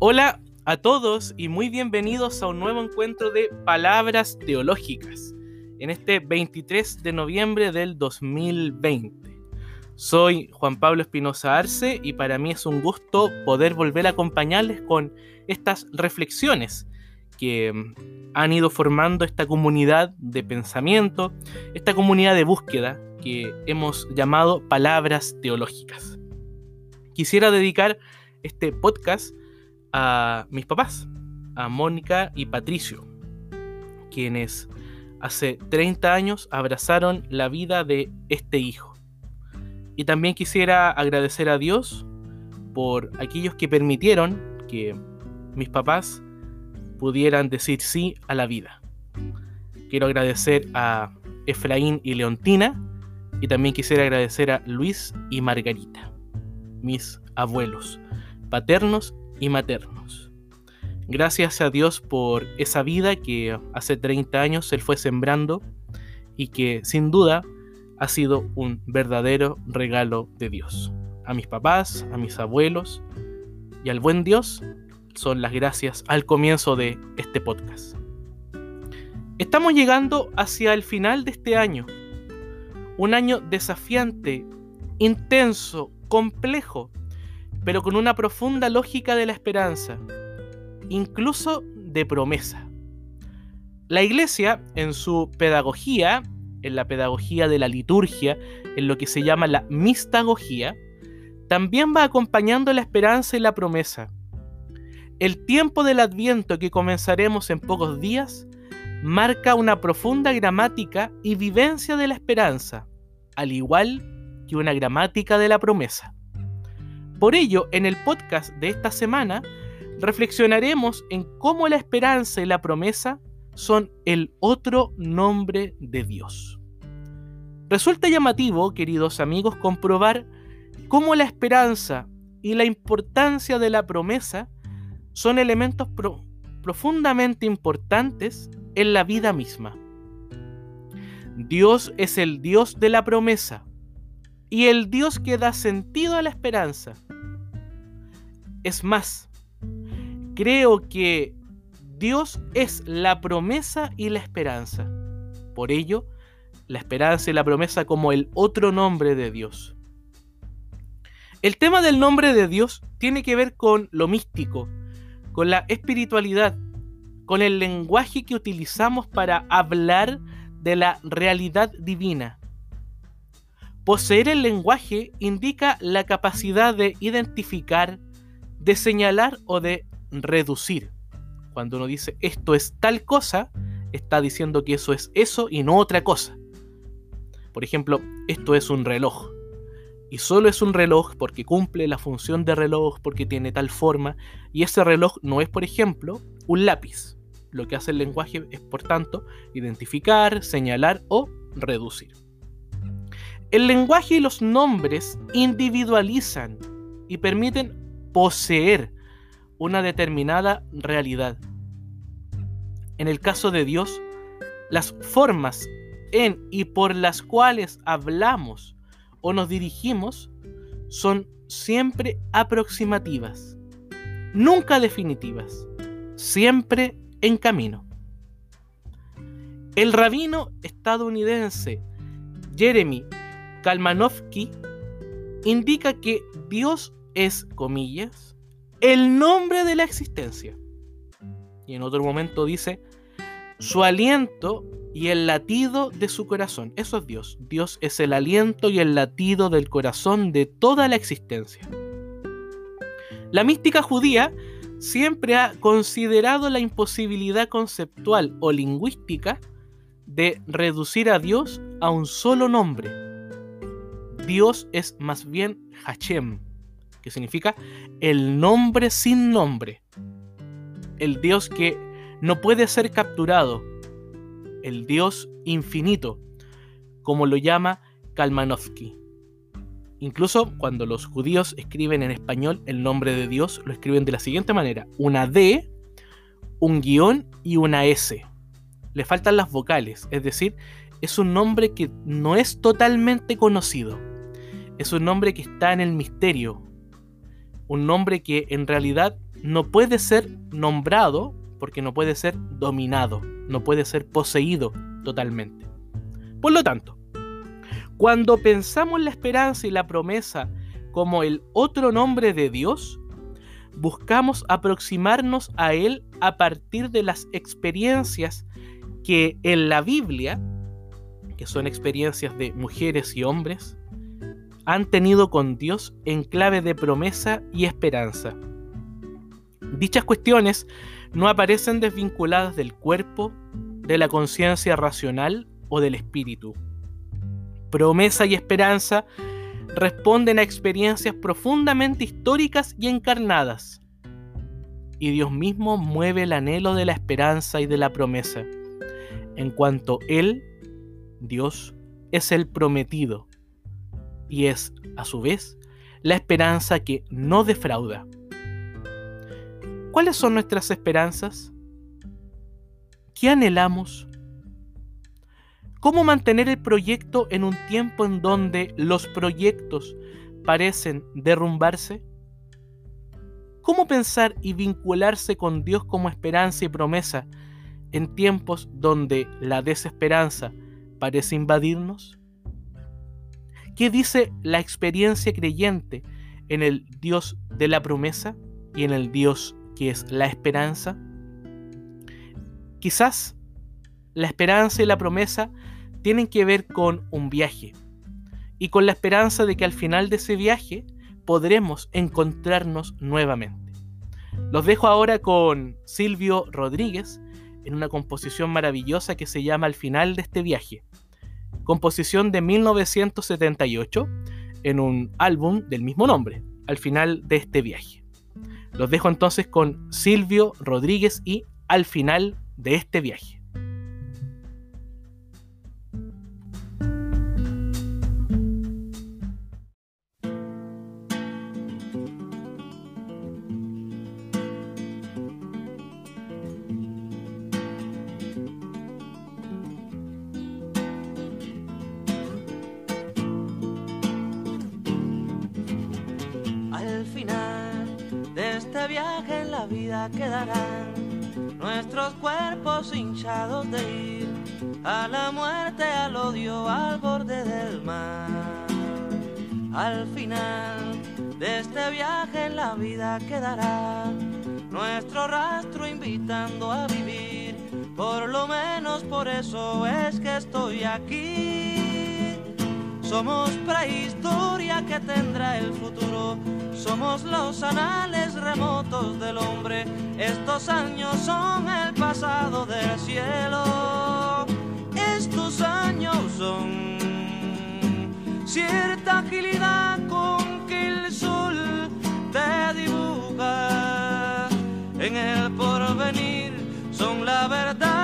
Hola a todos y muy bienvenidos a un nuevo encuentro de Palabras Teológicas en este 23 de noviembre del 2020. Soy Juan Pablo Espinosa Arce y para mí es un gusto poder volver a acompañarles con estas reflexiones que mm, han ido formando esta comunidad de pensamiento, esta comunidad de búsqueda que hemos llamado Palabras Teológicas. Quisiera dedicar este podcast a mis papás, a Mónica y Patricio, quienes hace 30 años abrazaron la vida de este hijo. Y también quisiera agradecer a Dios por aquellos que permitieron que mis papás pudieran decir sí a la vida. Quiero agradecer a Efraín y Leontina y también quisiera agradecer a Luis y Margarita, mis abuelos, paternos y maternos. Gracias a Dios por esa vida que hace 30 años Él fue sembrando y que sin duda ha sido un verdadero regalo de Dios. A mis papás, a mis abuelos y al buen Dios son las gracias al comienzo de este podcast. Estamos llegando hacia el final de este año. Un año desafiante, intenso, complejo, pero con una profunda lógica de la esperanza, incluso de promesa. La iglesia, en su pedagogía, en la pedagogía de la liturgia, en lo que se llama la mistagogía, también va acompañando la esperanza y la promesa. El tiempo del adviento que comenzaremos en pocos días marca una profunda gramática y vivencia de la esperanza, al igual que una gramática de la promesa. Por ello, en el podcast de esta semana, reflexionaremos en cómo la esperanza y la promesa son el otro nombre de Dios. Resulta llamativo, queridos amigos, comprobar cómo la esperanza y la importancia de la promesa son elementos profundamente importantes en la vida misma. Dios es el Dios de la promesa y el Dios que da sentido a la esperanza. Es más, creo que Dios es la promesa y la esperanza. Por ello, la esperanza y la promesa como el otro nombre de Dios. El tema del nombre de Dios tiene que ver con lo místico, con la espiritualidad, con el lenguaje que utilizamos para hablar de la realidad divina. Poseer el lenguaje indica la capacidad de identificar, de señalar o de reducir. Cuando uno dice esto es tal cosa, está diciendo que eso es eso y no otra cosa. Por ejemplo, esto es un reloj. Y solo es un reloj porque cumple la función de reloj, porque tiene tal forma. Y ese reloj no es, por ejemplo, un lápiz. Lo que hace el lenguaje es, por tanto, identificar, señalar o reducir. El lenguaje y los nombres individualizan y permiten poseer una determinada realidad. En el caso de Dios, las formas en y por las cuales hablamos o nos dirigimos son siempre aproximativas, nunca definitivas, siempre en camino. El rabino estadounidense Jeremy Kalmanovsky indica que Dios es, comillas, el nombre de la existencia. Y en otro momento dice, su aliento y el latido de su corazón. Eso es Dios. Dios es el aliento y el latido del corazón de toda la existencia. La mística judía siempre ha considerado la imposibilidad conceptual o lingüística de reducir a Dios a un solo nombre. Dios es más bien Hachem, que significa el nombre sin nombre. El Dios que no puede ser capturado. El Dios infinito, como lo llama Kalmanovsky. Incluso cuando los judíos escriben en español el nombre de Dios, lo escriben de la siguiente manera. Una D, un guion y una S. Le faltan las vocales, es decir, es un nombre que no es totalmente conocido. Es un nombre que está en el misterio, un nombre que en realidad no puede ser nombrado porque no puede ser dominado, no puede ser poseído totalmente. Por lo tanto, cuando pensamos la esperanza y la promesa como el otro nombre de Dios, buscamos aproximarnos a Él a partir de las experiencias que en la Biblia, que son experiencias de mujeres y hombres, han tenido con Dios en clave de promesa y esperanza. Dichas cuestiones no aparecen desvinculadas del cuerpo, de la conciencia racional o del espíritu. Promesa y esperanza responden a experiencias profundamente históricas y encarnadas. Y Dios mismo mueve el anhelo de la esperanza y de la promesa, en cuanto Él, Dios, es el prometido y es, a su vez, la esperanza que no defrauda. ¿Cuáles son nuestras esperanzas? ¿Qué anhelamos? ¿Cómo mantener el proyecto en un tiempo en donde los proyectos parecen derrumbarse? ¿Cómo pensar y vincularse con Dios como esperanza y promesa en tiempos donde la desesperanza parece invadirnos? ¿Qué dice la experiencia creyente en el Dios de la promesa y en el Dios que es la esperanza? Quizás la esperanza y la promesa tienen que ver con un viaje y con la esperanza de que al final de ese viaje podremos encontrarnos nuevamente. Los dejo ahora con Silvio Rodríguez en una composición maravillosa que se llama Al final de este viaje. Composición de 1978 en un álbum del mismo nombre, Al final de este viaje. Los dejo entonces con Silvio Rodríguez y al final de este viaje. Viaje en la vida quedarán nuestros cuerpos hinchados de ir a la muerte, al odio, al borde del mar. Al final de este viaje en la vida quedará nuestro rastro invitando a vivir. Por lo menos por eso es que estoy aquí. Somos prehistoria que tendrá el futuro somos los anales remotos del hombre, estos años son el pasado del cielo. Estos años son cierta agilidad con que el sol te dibuja. En el porvenir son la verdad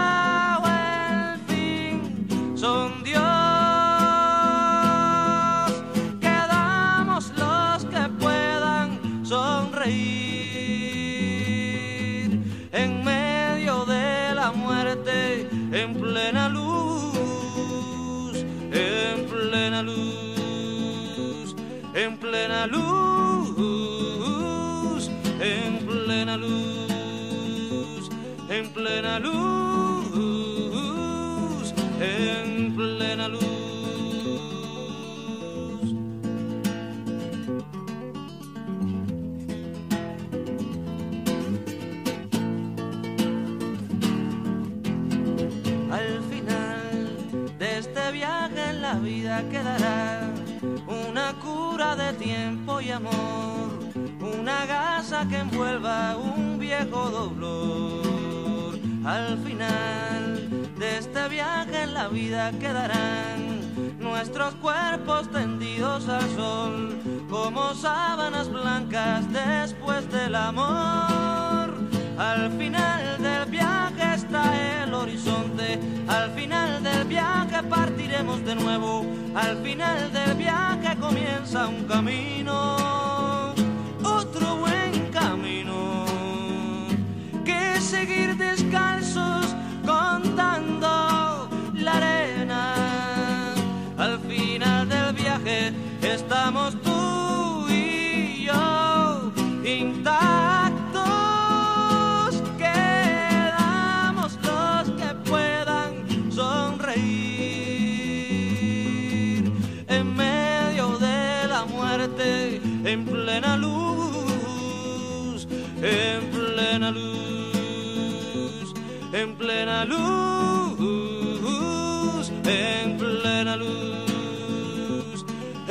vida quedará una cura de tiempo y amor, una gasa que envuelva un viejo dolor. Al final de este viaje en la vida quedarán nuestros cuerpos tendidos al sol como sábanas blancas después del amor. Al final del viaje está el horizonte, al final del viaje partiremos de nuevo, al final del viaje comienza un camino, otro buen camino, que seguir descalzos contando la arena. Al final del viaje estamos tú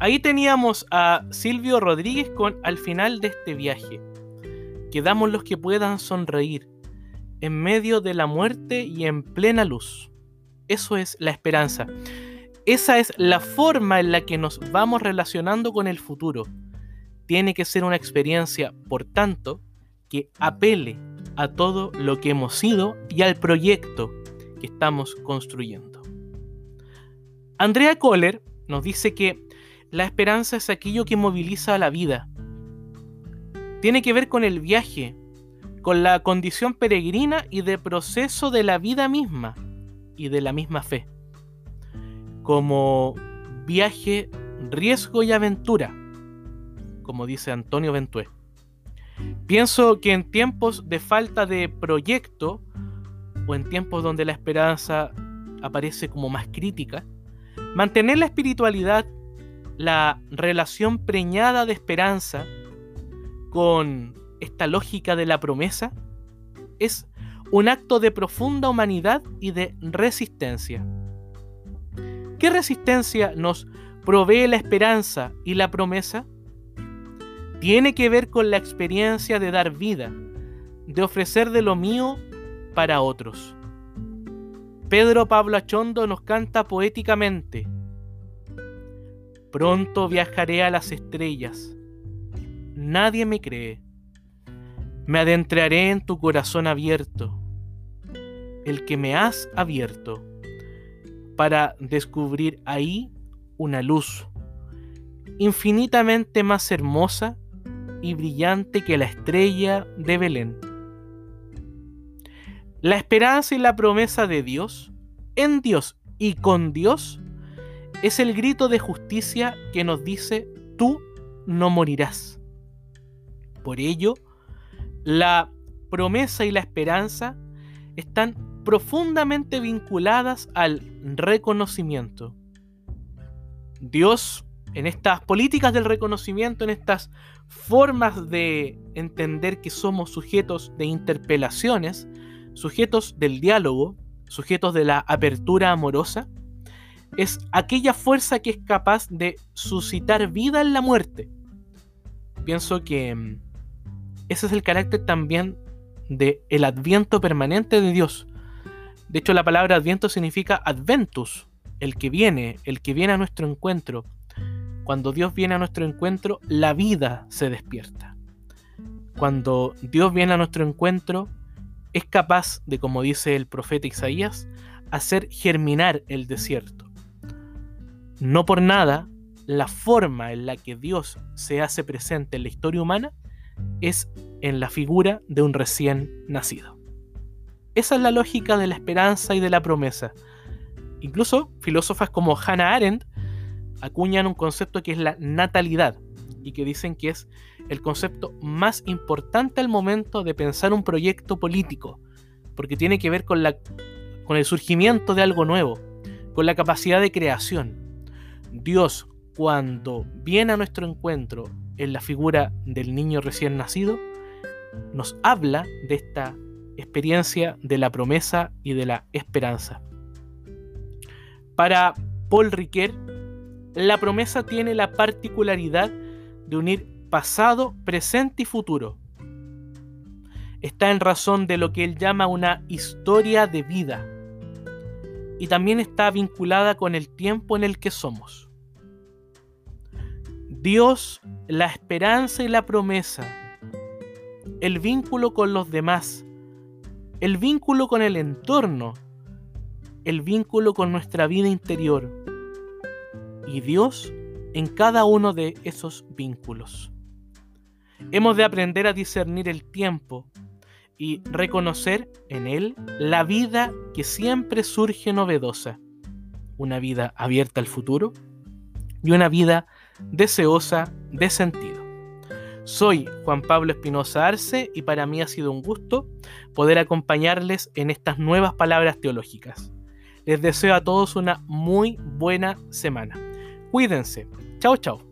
Ahí teníamos a Silvio Rodríguez con Al final de este viaje. Quedamos los que puedan sonreír, en medio de la muerte y en plena luz. Eso es la esperanza. Esa es la forma en la que nos vamos relacionando con el futuro. Tiene que ser una experiencia, por tanto, que apele a todo lo que hemos sido y al proyecto que estamos construyendo. Andrea Kohler nos dice que la esperanza es aquello que moviliza a la vida. Tiene que ver con el viaje, con la condición peregrina y de proceso de la vida misma y de la misma fe. Como viaje, riesgo y aventura, como dice Antonio Ventué. Pienso que en tiempos de falta de proyecto o en tiempos donde la esperanza aparece como más crítica, mantener la espiritualidad, la relación preñada de esperanza con esta lógica de la promesa es un acto de profunda humanidad y de resistencia. ¿Qué resistencia nos provee la esperanza y la promesa? Tiene que ver con la experiencia de dar vida, de ofrecer de lo mío para otros. Pedro Pablo Achondo nos canta poéticamente, Pronto viajaré a las estrellas, nadie me cree, me adentraré en tu corazón abierto, el que me has abierto, para descubrir ahí una luz infinitamente más hermosa y brillante que la estrella de Belén. La esperanza y la promesa de Dios, en Dios y con Dios, es el grito de justicia que nos dice, tú no morirás. Por ello, la promesa y la esperanza están profundamente vinculadas al reconocimiento. Dios, en estas políticas del reconocimiento, en estas formas de entender que somos sujetos de interpelaciones, sujetos del diálogo, sujetos de la apertura amorosa, es aquella fuerza que es capaz de suscitar vida en la muerte. Pienso que mm, ese es el carácter también de el adviento permanente de Dios. De hecho, la palabra adviento significa adventus, el que viene, el que viene a nuestro encuentro. Cuando Dios viene a nuestro encuentro, la vida se despierta. Cuando Dios viene a nuestro encuentro, es capaz de, como dice el profeta Isaías, hacer germinar el desierto. No por nada, la forma en la que Dios se hace presente en la historia humana es en la figura de un recién nacido. Esa es la lógica de la esperanza y de la promesa. Incluso filósofas como Hannah Arendt acuñan un concepto que es la natalidad y que dicen que es el concepto más importante al momento de pensar un proyecto político, porque tiene que ver con, la, con el surgimiento de algo nuevo, con la capacidad de creación. Dios, cuando viene a nuestro encuentro en la figura del niño recién nacido, nos habla de esta experiencia de la promesa y de la esperanza. Para Paul Riquet, la promesa tiene la particularidad de unir pasado, presente y futuro. Está en razón de lo que él llama una historia de vida y también está vinculada con el tiempo en el que somos. Dios, la esperanza y la promesa, el vínculo con los demás, el vínculo con el entorno, el vínculo con nuestra vida interior y Dios en cada uno de esos vínculos. Hemos de aprender a discernir el tiempo y reconocer en él la vida que siempre surge novedosa. Una vida abierta al futuro y una vida deseosa de sentido. Soy Juan Pablo Espinosa Arce y para mí ha sido un gusto poder acompañarles en estas nuevas palabras teológicas. Les deseo a todos una muy buena semana. Cuídense. Chao, chao.